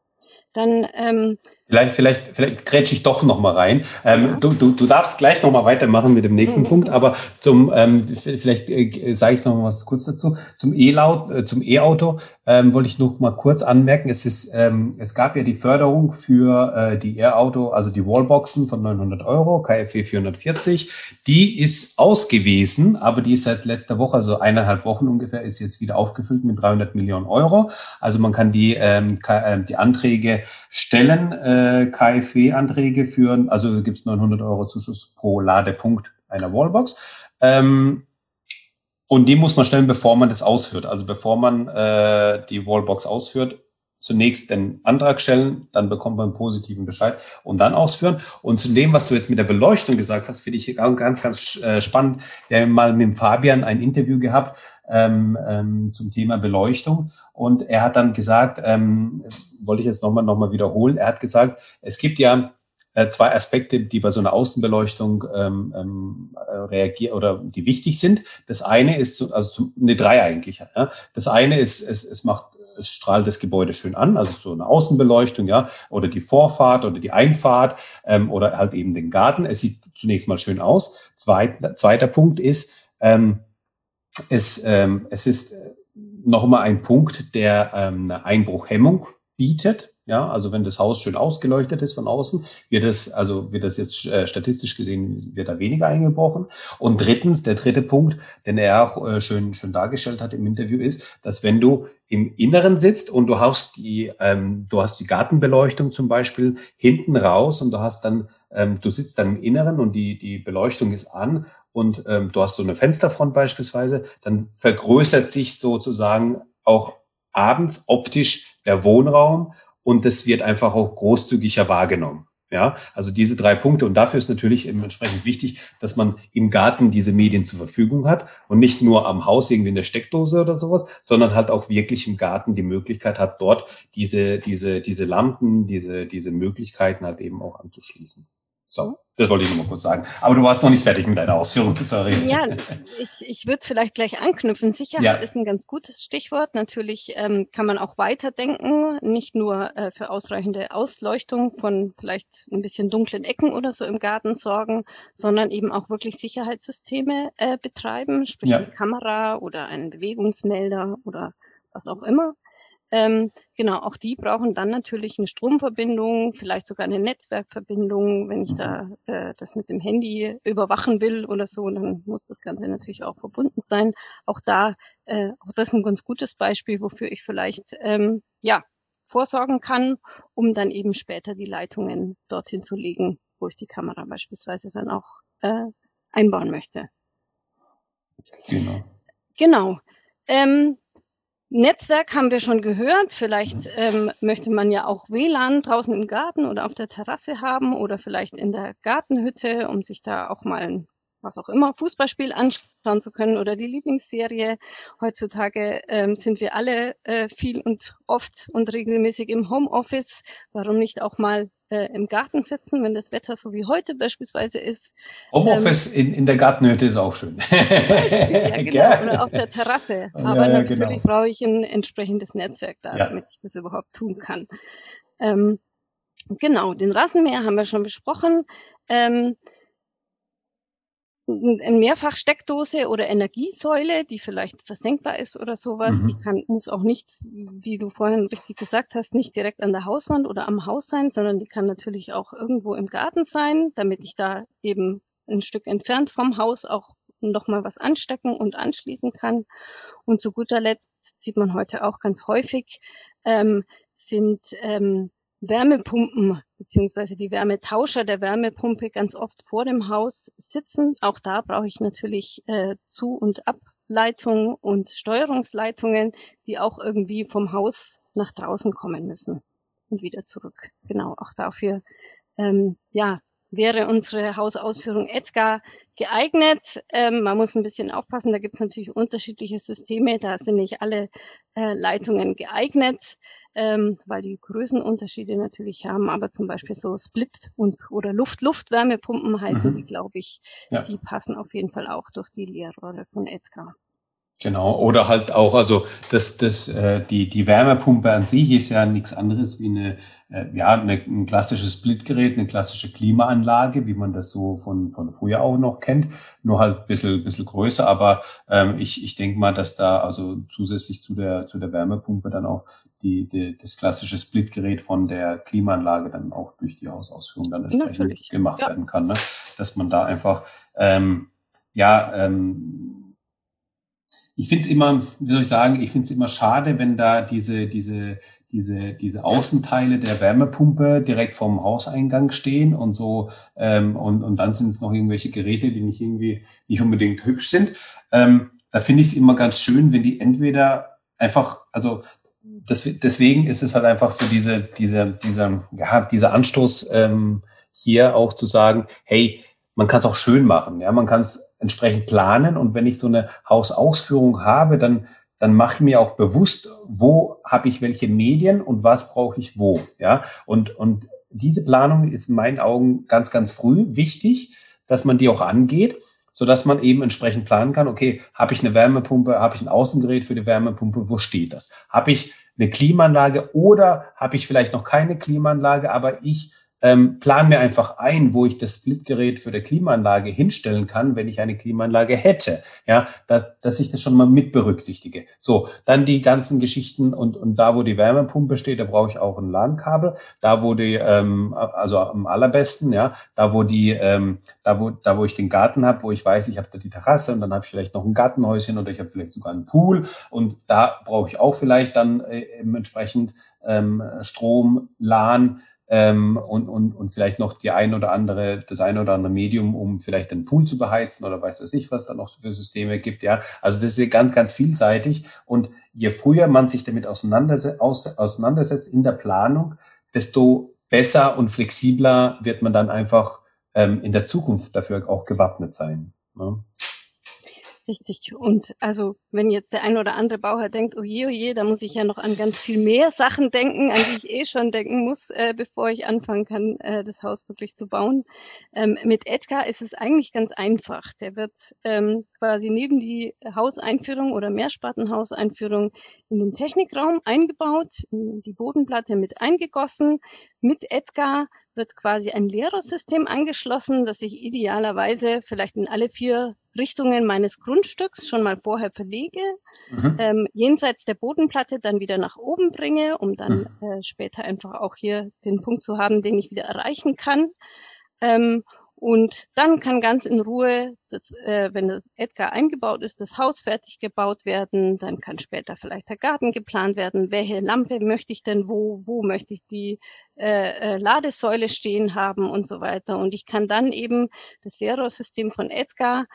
Dann ähm, vielleicht, vielleicht, vielleicht grätsche ich doch noch mal rein. Ähm, ja. du, du, du darfst gleich noch mal weitermachen mit dem nächsten mhm. Punkt, aber zum ähm, vielleicht äh, sage ich noch mal was kurz dazu. Zum E-Laut, äh, zum E-Auto ähm, wollte ich noch mal kurz anmerken. Es ist, ähm, es gab ja die Förderung für äh, die E-Auto, also die Wallboxen von 900 Euro, KfW 440. Die ist ausgewiesen, aber die ist seit letzter Woche, also eineinhalb Wochen ungefähr, ist jetzt wieder aufgefüllt mit 300 Millionen Euro. Also man kann die ähm, äh, die Anträge stellen, äh, KfW-Anträge führen. Also gibt es 900 Euro Zuschuss pro Ladepunkt einer Wallbox. Ähm, und die muss man stellen, bevor man das ausführt. Also bevor man äh, die Wallbox ausführt, zunächst den Antrag stellen, dann bekommt man einen positiven Bescheid und dann ausführen. Und zu dem, was du jetzt mit der Beleuchtung gesagt hast, finde ich ganz, ganz äh, spannend. Wir haben mal mit Fabian ein Interview gehabt ähm, ähm, zum Thema Beleuchtung und er hat dann gesagt, ähm, wollte ich jetzt nochmal noch mal wiederholen, er hat gesagt, es gibt ja äh, zwei Aspekte, die bei so einer Außenbeleuchtung ähm, ähm, äh, reagieren oder die wichtig sind. Das eine ist, also zum, ne, drei eigentlich. Ja. Das eine ist, es, es macht es strahlt das Gebäude schön an, also so eine Außenbeleuchtung, ja, oder die Vorfahrt oder die Einfahrt ähm, oder halt eben den Garten. Es sieht zunächst mal schön aus. Zweit, zweiter Punkt ist, ähm, es, ähm, es ist nochmal ein Punkt der ähm, Einbruchhemmung bietet. Ja, also wenn das Haus schön ausgeleuchtet ist von außen, wird es, also wird das jetzt äh, statistisch gesehen, wird da weniger eingebrochen. Und drittens, der dritte Punkt, den er auch äh, schön, schön dargestellt hat im Interview, ist, dass wenn du im Inneren sitzt und du hast die, ähm, du hast die Gartenbeleuchtung zum Beispiel hinten raus und du hast dann, ähm, du sitzt dann im Inneren und die, die Beleuchtung ist an und ähm, du hast so eine Fensterfront beispielsweise, dann vergrößert sich sozusagen auch abends optisch der Wohnraum und das wird einfach auch großzügiger wahrgenommen. Ja, also diese drei Punkte. Und dafür ist natürlich entsprechend wichtig, dass man im Garten diese Medien zur Verfügung hat und nicht nur am Haus irgendwie in der Steckdose oder sowas, sondern halt auch wirklich im Garten die Möglichkeit hat, dort diese, diese, diese Lampen, diese, diese Möglichkeiten halt eben auch anzuschließen. So, das wollte ich nur mal kurz sagen. Aber du warst noch nicht fertig mit deiner Ausführung, sorry. Ja, ich, ich würde vielleicht gleich anknüpfen. Sicherheit ja. ist ein ganz gutes Stichwort. Natürlich ähm, kann man auch weiterdenken, nicht nur äh, für ausreichende Ausleuchtung von vielleicht ein bisschen dunklen Ecken oder so im Garten sorgen, sondern eben auch wirklich Sicherheitssysteme äh, betreiben, sprich ja. eine Kamera oder einen Bewegungsmelder oder was auch immer. Ähm, genau, auch die brauchen dann natürlich eine Stromverbindung, vielleicht sogar eine Netzwerkverbindung. Wenn ich da mhm. äh, das mit dem Handy überwachen will oder so, dann muss das Ganze natürlich auch verbunden sein. Auch da, äh, auch das ist ein ganz gutes Beispiel, wofür ich vielleicht ähm, ja vorsorgen kann, um dann eben später die Leitungen dorthin zu legen, wo ich die Kamera beispielsweise dann auch äh, einbauen möchte. Genau. Genau. Ähm, Netzwerk haben wir schon gehört. Vielleicht ähm, möchte man ja auch WLAN draußen im Garten oder auf der Terrasse haben oder vielleicht in der Gartenhütte, um sich da auch mal ein was auch immer, Fußballspiel anschauen zu können oder die Lieblingsserie. Heutzutage ähm, sind wir alle äh, viel und oft und regelmäßig im Homeoffice. Warum nicht auch mal äh, im Garten sitzen, wenn das Wetter so wie heute beispielsweise ist. Homeoffice ähm, in, in der Gartenhütte ist auch schön. ja, genau, oder auf der Terrasse. Aber ja, ja, natürlich genau. brauche ich ein entsprechendes Netzwerk da, ja. damit ich das überhaupt tun kann. Ähm, genau, den Rasenmäher haben wir schon besprochen. Ähm, eine Mehrfachsteckdose oder Energiesäule, die vielleicht versenkbar ist oder sowas, mhm. die kann, muss auch nicht, wie du vorhin richtig gesagt hast, nicht direkt an der Hauswand oder am Haus sein, sondern die kann natürlich auch irgendwo im Garten sein, damit ich da eben ein Stück entfernt vom Haus auch nochmal was anstecken und anschließen kann. Und zu guter Letzt sieht man heute auch ganz häufig, ähm, sind ähm, Wärmepumpen beziehungsweise die Wärmetauscher der Wärmepumpe ganz oft vor dem Haus sitzen. Auch da brauche ich natürlich äh, Zu- und Ableitung und Steuerungsleitungen, die auch irgendwie vom Haus nach draußen kommen müssen und wieder zurück. Genau, auch dafür ähm, ja, wäre unsere Hausausführung Edgar geeignet. Ähm, man muss ein bisschen aufpassen, da gibt es natürlich unterschiedliche Systeme, da sind nicht alle äh, Leitungen geeignet, ähm, weil die Größenunterschiede natürlich haben, aber zum Beispiel so Split- und oder Luft-Luft-Wärmepumpen heißen mhm. die, glaube ich, ja. die passen auf jeden Fall auch durch die Leerrohre von Edgar. Genau, oder halt auch, also das, das, äh, die, die Wärmepumpe an sich ist ja nichts anderes wie eine, äh, ja, eine, ein klassisches Splitgerät, eine klassische Klimaanlage, wie man das so von, von früher auch noch kennt, nur halt ein bisschen, bisschen größer, aber ähm, ich, ich denke mal, dass da also zusätzlich zu der, zu der Wärmepumpe dann auch die, die, das klassische Splitgerät von der Klimaanlage dann auch durch die Hausausführung dann entsprechend Natürlich. gemacht ja. werden kann, ne? dass man da einfach, ähm, ja, ähm, ich finde es immer, wie soll ich sagen, ich finde es immer schade, wenn da diese, diese, diese, diese Außenteile der Wärmepumpe direkt vom Hauseingang stehen und so, ähm, und, und dann sind es noch irgendwelche Geräte, die nicht irgendwie nicht unbedingt hübsch sind. Ähm, da finde ich es immer ganz schön, wenn die entweder einfach, also deswegen ist es halt einfach so diese, diese, dieser, ja, dieser Anstoß ähm, hier auch zu sagen, hey, man kann es auch schön machen. Ja, man kann es entsprechend planen. Und wenn ich so eine Hausausführung habe, dann, dann mache ich mir auch bewusst, wo habe ich welche Medien und was brauche ich wo. Ja, und, und diese Planung ist in meinen Augen ganz, ganz früh wichtig, dass man die auch angeht, so dass man eben entsprechend planen kann. Okay, habe ich eine Wärmepumpe, habe ich ein Außengerät für die Wärmepumpe, wo steht das? Habe ich eine Klimaanlage oder habe ich vielleicht noch keine Klimaanlage, aber ich ähm, plan mir einfach ein, wo ich das Splitgerät für die Klimaanlage hinstellen kann, wenn ich eine Klimaanlage hätte. Ja, da, dass ich das schon mal mit berücksichtige. So, dann die ganzen Geschichten und, und da, wo die Wärmepumpe steht, da brauche ich auch ein LAN-Kabel. Da, wo die, ähm, also am allerbesten, ja, da, wo die, ähm, da, wo, da, wo ich den Garten habe, wo ich weiß, ich habe da die Terrasse und dann habe ich vielleicht noch ein Gartenhäuschen oder ich habe vielleicht sogar einen Pool und da brauche ich auch vielleicht dann äh, entsprechend ähm, Strom, LAN, ähm, und, und, und vielleicht noch die ein oder andere, das ein oder andere Medium, um vielleicht den Pool zu beheizen oder weiß was ich, was da noch für Systeme gibt, ja. Also das ist ganz, ganz vielseitig und je früher man sich damit auseinandersetzt, auseinandersetzt in der Planung, desto besser und flexibler wird man dann einfach ähm, in der Zukunft dafür auch gewappnet sein. Ne? Richtig. Und also, wenn jetzt der ein oder andere Bauherr denkt, oh je, oh je, da muss ich ja noch an ganz viel mehr Sachen denken, an die ich eh schon denken muss, äh, bevor ich anfangen kann, äh, das Haus wirklich zu bauen. Ähm, mit Edgar ist es eigentlich ganz einfach. Der wird ähm, quasi neben die Hauseinführung oder Mehrspartenhauseinführung in den Technikraum eingebaut, in die Bodenplatte mit eingegossen. Mit Edgar wird quasi ein Lehrerssystem angeschlossen, das ich idealerweise vielleicht in alle vier Richtungen meines Grundstücks schon mal vorher verlege, mhm. ähm, jenseits der Bodenplatte dann wieder nach oben bringe, um dann mhm. äh, später einfach auch hier den Punkt zu haben, den ich wieder erreichen kann. Ähm, und dann kann ganz in Ruhe, das, äh, wenn das Edgar eingebaut ist, das Haus fertig gebaut werden. Dann kann später vielleicht der Garten geplant werden. Welche Lampe möchte ich denn wo? Wo möchte ich die äh, äh, Ladesäule stehen haben und so weiter. Und ich kann dann eben das Lehrrohrsystem von Edgar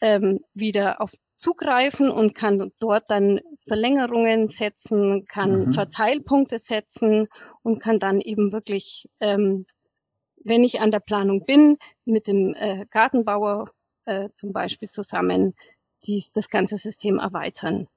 ähm, wieder auf zugreifen und kann dort dann Verlängerungen setzen, kann mhm. Verteilpunkte setzen und kann dann eben wirklich ähm, wenn ich an der Planung bin, mit dem äh, Gartenbauer äh, zum Beispiel zusammen dies, das ganze System erweitern.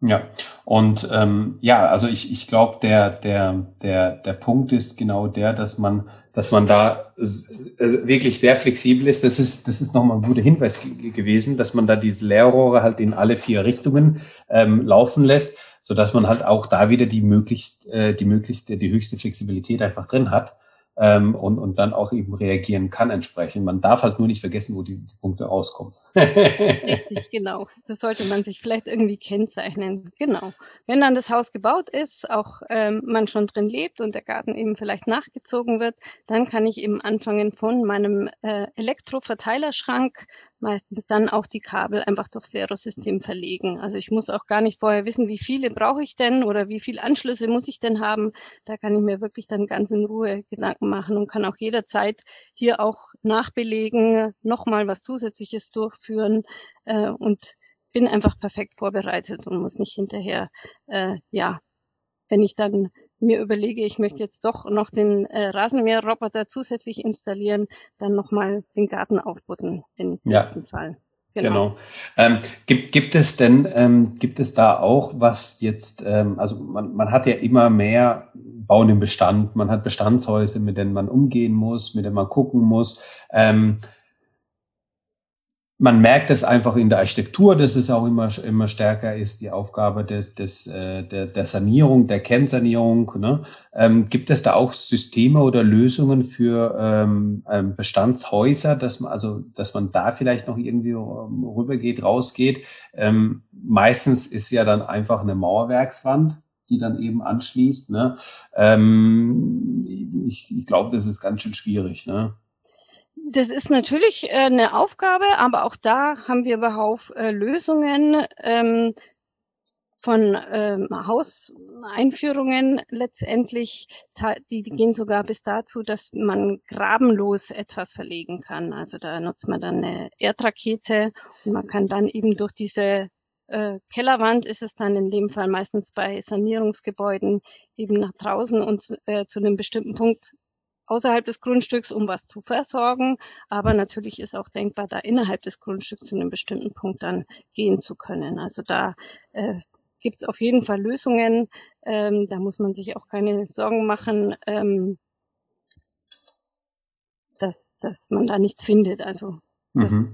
Ja, und ähm, ja, also ich, ich glaube, der, der, der, der Punkt ist genau der, dass man, dass man da wirklich sehr flexibel ist. Das ist, das ist nochmal ein guter Hinweis gewesen, dass man da diese Leerrohre halt in alle vier Richtungen ähm, laufen lässt, so dass man halt auch da wieder die möglichst, äh, die möglichste, die höchste Flexibilität einfach drin hat ähm, und, und dann auch eben reagieren kann entsprechend. Man darf halt nur nicht vergessen, wo die, die Punkte rauskommen. Richtig, genau. Das sollte man sich vielleicht irgendwie kennzeichnen. Genau. Wenn dann das Haus gebaut ist, auch ähm, man schon drin lebt und der Garten eben vielleicht nachgezogen wird, dann kann ich eben anfangen von meinem äh, Elektroverteilerschrank meistens dann auch die Kabel einfach durchs Leerrohrsystem verlegen. Also ich muss auch gar nicht vorher wissen, wie viele brauche ich denn oder wie viele Anschlüsse muss ich denn haben. Da kann ich mir wirklich dann ganz in Ruhe Gedanken machen und kann auch jederzeit hier auch nachbelegen, nochmal was Zusätzliches durchführen äh, und bin einfach perfekt vorbereitet und muss nicht hinterher, äh, ja, wenn ich dann mir überlege, ich möchte jetzt doch noch den äh, Rasenmäherroboter zusätzlich installieren, dann nochmal den Garten aufbutten im ja. nächsten Fall. Genau. genau. Ähm, gibt, gibt es denn, ähm, gibt es da auch was jetzt, ähm, also man, man hat ja immer mehr Bauen im Bestand, man hat Bestandshäuser, mit denen man umgehen muss, mit denen man gucken muss. Ähm, man merkt es einfach in der Architektur, dass es auch immer, immer stärker ist, die Aufgabe des, des, äh, der, der Sanierung, der Kernsanierung. Ne? Ähm, gibt es da auch Systeme oder Lösungen für ähm, ähm, Bestandshäuser, dass man, also, dass man da vielleicht noch irgendwie ähm, rübergeht, rausgeht? Ähm, meistens ist ja dann einfach eine Mauerwerkswand die dann eben anschließt. Ne? Ähm, ich ich glaube, das ist ganz schön schwierig. Ne? Das ist natürlich äh, eine Aufgabe, aber auch da haben wir behauf äh, Lösungen ähm, von ähm, Hauseinführungen letztendlich, die, die gehen sogar bis dazu, dass man grabenlos etwas verlegen kann. Also da nutzt man dann eine Erdrakete und man kann dann eben durch diese äh, Kellerwand ist es dann in dem Fall meistens bei Sanierungsgebäuden eben nach draußen und äh, zu einem bestimmten Punkt außerhalb des Grundstücks, um was zu versorgen. Aber natürlich ist auch denkbar, da innerhalb des Grundstücks zu einem bestimmten Punkt dann gehen zu können. Also da äh, gibt es auf jeden Fall Lösungen. Ähm, da muss man sich auch keine Sorgen machen, ähm, dass, dass man da nichts findet. Also das mhm.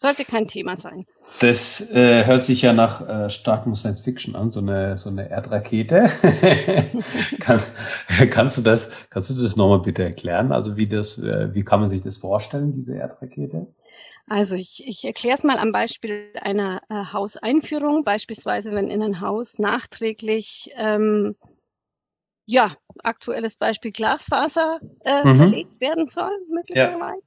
Sollte kein Thema sein. Das äh, hört sich ja nach äh, starkem Science Fiction an, so eine so eine Erdrakete. kann, kannst du das kannst du das nochmal bitte erklären? Also wie das äh, wie kann man sich das vorstellen, diese Erdrakete? Also ich, ich erkläre es mal am Beispiel einer äh, Hauseinführung, beispielsweise wenn in ein Haus nachträglich ähm, ja, aktuelles Beispiel Glasfaser äh, mhm. verlegt werden soll, möglicherweise.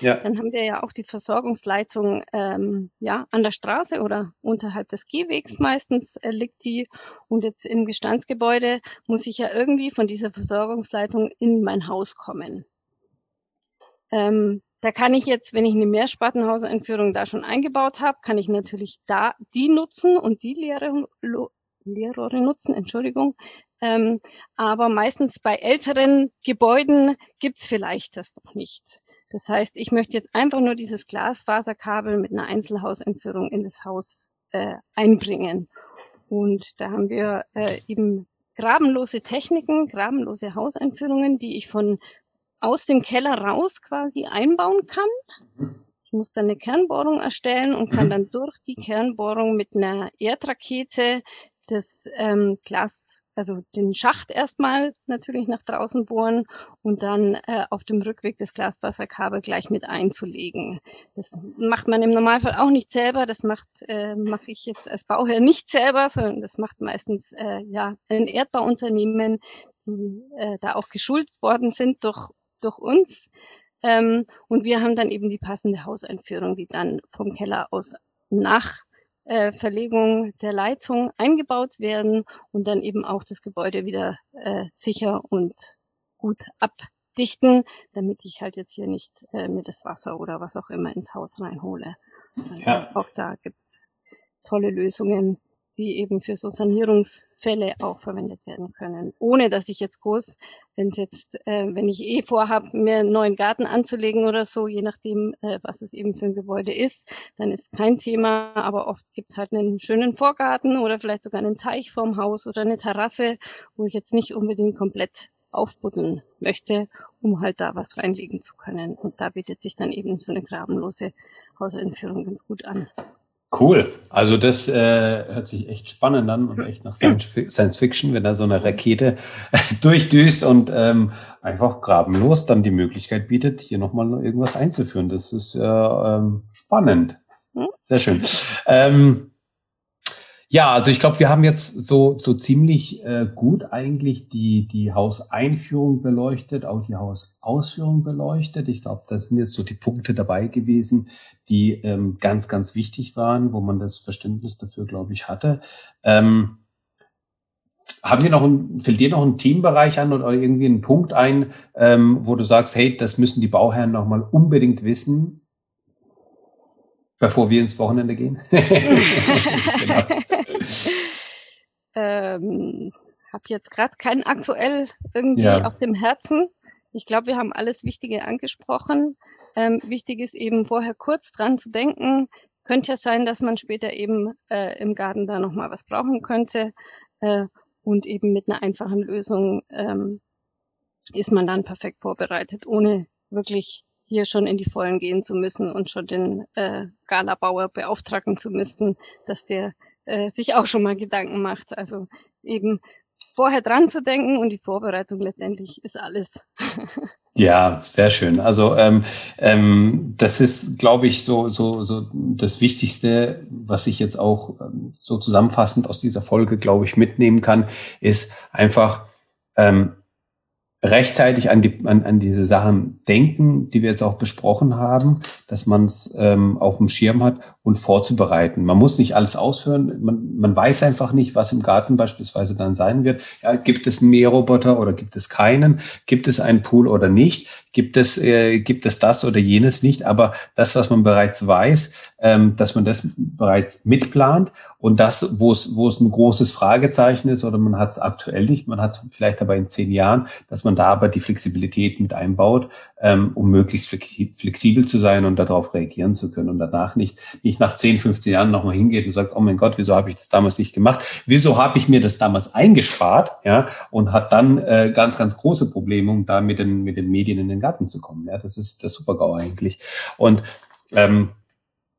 Ja. ja. Dann haben wir ja auch die Versorgungsleitung ähm, ja, an der Straße oder unterhalb des Gehwegs meistens äh, liegt die. Und jetzt im Bestandsgebäude muss ich ja irgendwie von dieser Versorgungsleitung in mein Haus kommen. Ähm, da kann ich jetzt, wenn ich eine Mehrspartenhauseinführung da schon eingebaut habe, kann ich natürlich da die nutzen und die Lehre, Leerrohre nutzen, Entschuldigung, ähm, aber meistens bei älteren Gebäuden gibt's vielleicht das noch nicht. Das heißt, ich möchte jetzt einfach nur dieses Glasfaserkabel mit einer Einzelhausentführung in das Haus äh, einbringen. Und da haben wir äh, eben grabenlose Techniken, grabenlose Hauseinführungen, die ich von aus dem Keller raus quasi einbauen kann. Ich muss dann eine Kernbohrung erstellen und kann mhm. dann durch die Kernbohrung mit einer Erdrakete das ähm, Glas also den Schacht erstmal natürlich nach draußen bohren und dann äh, auf dem Rückweg das Glaswasserkabel gleich mit einzulegen. Das macht man im Normalfall auch nicht selber. Das macht äh, mache ich jetzt als Bauherr nicht selber, sondern das macht meistens äh, ja ein Erdbauunternehmen, die äh, da auch geschult worden sind durch durch uns. Ähm, und wir haben dann eben die passende Hauseinführung, die dann vom Keller aus nach äh, Verlegung der Leitung eingebaut werden und dann eben auch das Gebäude wieder äh, sicher und gut abdichten, damit ich halt jetzt hier nicht äh, mir das Wasser oder was auch immer ins Haus reinhole. Ja. Auch da gibt's tolle Lösungen, die eben für so Sanierungsfälle auch verwendet werden können. Ohne dass ich jetzt groß, wenn es jetzt, äh, wenn ich eh vorhabe, mir einen neuen Garten anzulegen oder so, je nachdem, äh, was es eben für ein Gebäude ist, dann ist kein Thema, aber oft gibt es halt einen schönen Vorgarten oder vielleicht sogar einen Teich vorm Haus oder eine Terrasse, wo ich jetzt nicht unbedingt komplett aufbuddeln möchte, um halt da was reinlegen zu können. Und da bietet sich dann eben so eine grabenlose Hausentführung ganz gut an. Cool. Also das äh, hört sich echt spannend an und echt nach Science Fiction, wenn da so eine Rakete durchdüst und ähm, einfach grabenlos dann die Möglichkeit bietet, hier nochmal irgendwas einzuführen. Das ist äh, ähm, spannend. Sehr schön. Ähm, ja, also ich glaube, wir haben jetzt so, so ziemlich äh, gut eigentlich die, die Hauseinführung beleuchtet, auch die Hausausführung beleuchtet. Ich glaube, da sind jetzt so die Punkte dabei gewesen, die ähm, ganz, ganz wichtig waren, wo man das Verständnis dafür, glaube ich, hatte. Ähm, haben wir noch ein, fällt dir noch ein Themenbereich an oder irgendwie einen Punkt ein, ähm, wo du sagst, hey, das müssen die Bauherren nochmal unbedingt wissen, bevor wir ins Wochenende gehen? genau. ähm, habe jetzt gerade keinen aktuell irgendwie ja. auf dem Herzen. Ich glaube, wir haben alles Wichtige angesprochen. Ähm, wichtig ist eben vorher kurz dran zu denken. Könnte ja sein, dass man später eben äh, im Garten da nochmal was brauchen könnte. Äh, und eben mit einer einfachen Lösung ähm, ist man dann perfekt vorbereitet, ohne wirklich hier schon in die Vollen gehen zu müssen und schon den äh, Galabauer beauftragen zu müssen, dass der äh, sich auch schon mal Gedanken macht. Also eben vorher dran zu denken und die Vorbereitung letztendlich ist alles. Ja, sehr schön. Also ähm, ähm, das ist, glaube ich, so so so das Wichtigste, was ich jetzt auch ähm, so zusammenfassend aus dieser Folge, glaube ich, mitnehmen kann, ist einfach ähm, rechtzeitig an, die, an, an diese Sachen denken, die wir jetzt auch besprochen haben, dass man es ähm, auf dem Schirm hat und vorzubereiten. Man muss nicht alles ausführen. Man, man weiß einfach nicht, was im Garten beispielsweise dann sein wird. Ja, gibt es einen Mähroboter oder gibt es keinen? Gibt es einen Pool oder nicht? Gibt es, äh, gibt es das oder jenes nicht? Aber das, was man bereits weiß, ähm, dass man das bereits mitplant und das, wo es, wo es ein großes Fragezeichen ist oder man hat es aktuell nicht, man hat es vielleicht aber in zehn Jahren, dass man da aber die Flexibilität mit einbaut, ähm, um möglichst flexibel zu sein und darauf reagieren zu können und danach nicht, nicht nach 10, 15 Jahren nochmal hingeht und sagt, oh mein Gott, wieso habe ich das damals nicht gemacht? Wieso habe ich mir das damals eingespart? Ja, und hat dann äh, ganz, ganz große Probleme, um da mit den, mit den Medien in den Garten zu kommen. Ja, das ist das Super-GAU eigentlich. Und ähm,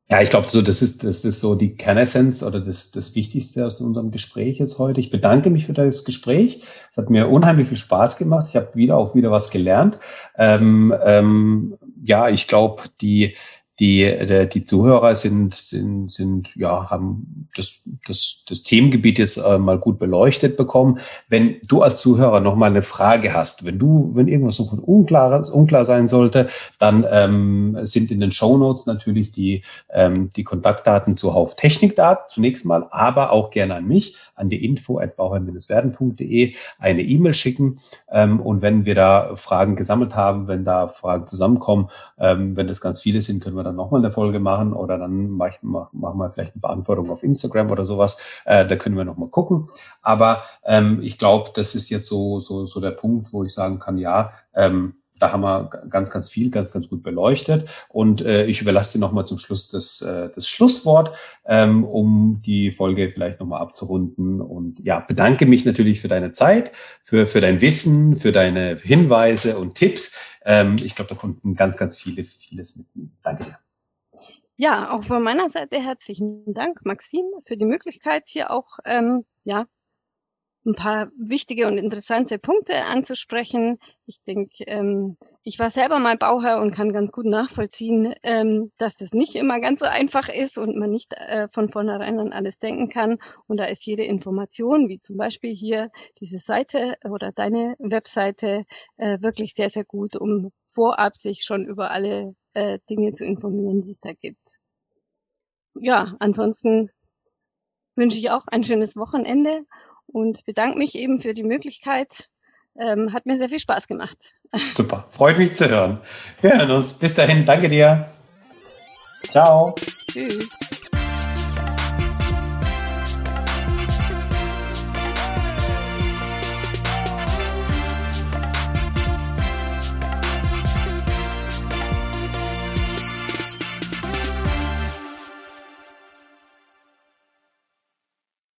Ja, ich glaube, so das ist das ist so die Kernessenz oder das das Wichtigste aus unserem Gespräch jetzt heute. Ich bedanke mich für das Gespräch. Es hat mir unheimlich viel Spaß gemacht. Ich habe wieder auch wieder was gelernt. Ähm, ähm, ja, ich glaube, die die, die Zuhörer sind, sind, sind, ja, haben das, das, das Themengebiet jetzt äh, mal gut beleuchtet bekommen. Wenn du als Zuhörer noch mal eine Frage hast, wenn du, wenn irgendwas noch unklar, unklar sein sollte, dann ähm, sind in den Show Notes natürlich die, ähm, die Kontaktdaten zu Hauf Technik da, zunächst mal, aber auch gerne an mich, an die info at bauherr-werden.de eine E-Mail schicken. Ähm, und wenn wir da Fragen gesammelt haben, wenn da Fragen zusammenkommen, ähm, wenn das ganz viele sind, können wir dann nochmal eine Folge machen oder dann mach, mach, machen wir vielleicht eine Beantwortung auf Instagram oder sowas. Äh, da können wir nochmal gucken. Aber ähm, ich glaube, das ist jetzt so, so, so der Punkt, wo ich sagen kann, ja, ähm, da haben wir ganz, ganz viel, ganz, ganz gut beleuchtet. Und äh, ich überlasse dir nochmal zum Schluss das, äh, das Schlusswort, ähm, um die Folge vielleicht nochmal abzurunden. Und ja, bedanke mich natürlich für deine Zeit, für, für dein Wissen, für deine Hinweise und Tipps. Ähm, ich glaube, da konnten ganz, ganz viele, vieles mitnehmen. Danke dir. Ja, auch von meiner Seite herzlichen Dank, Maxim, für die Möglichkeit, hier auch ähm, ja, ein paar wichtige und interessante Punkte anzusprechen. Ich denke, ähm, ich war selber mal Bauherr und kann ganz gut nachvollziehen, ähm, dass es nicht immer ganz so einfach ist und man nicht äh, von vornherein an alles denken kann. Und da ist jede Information, wie zum Beispiel hier diese Seite oder deine Webseite, äh, wirklich sehr, sehr gut, um vorab sich schon über alle äh, Dinge zu informieren, die es da gibt. Ja, ansonsten wünsche ich auch ein schönes Wochenende und bedanke mich eben für die Möglichkeit. Ähm, hat mir sehr viel Spaß gemacht. Super, freut mich zu hören. Wir hören uns. Bis dahin, danke dir. Ciao. Tschüss.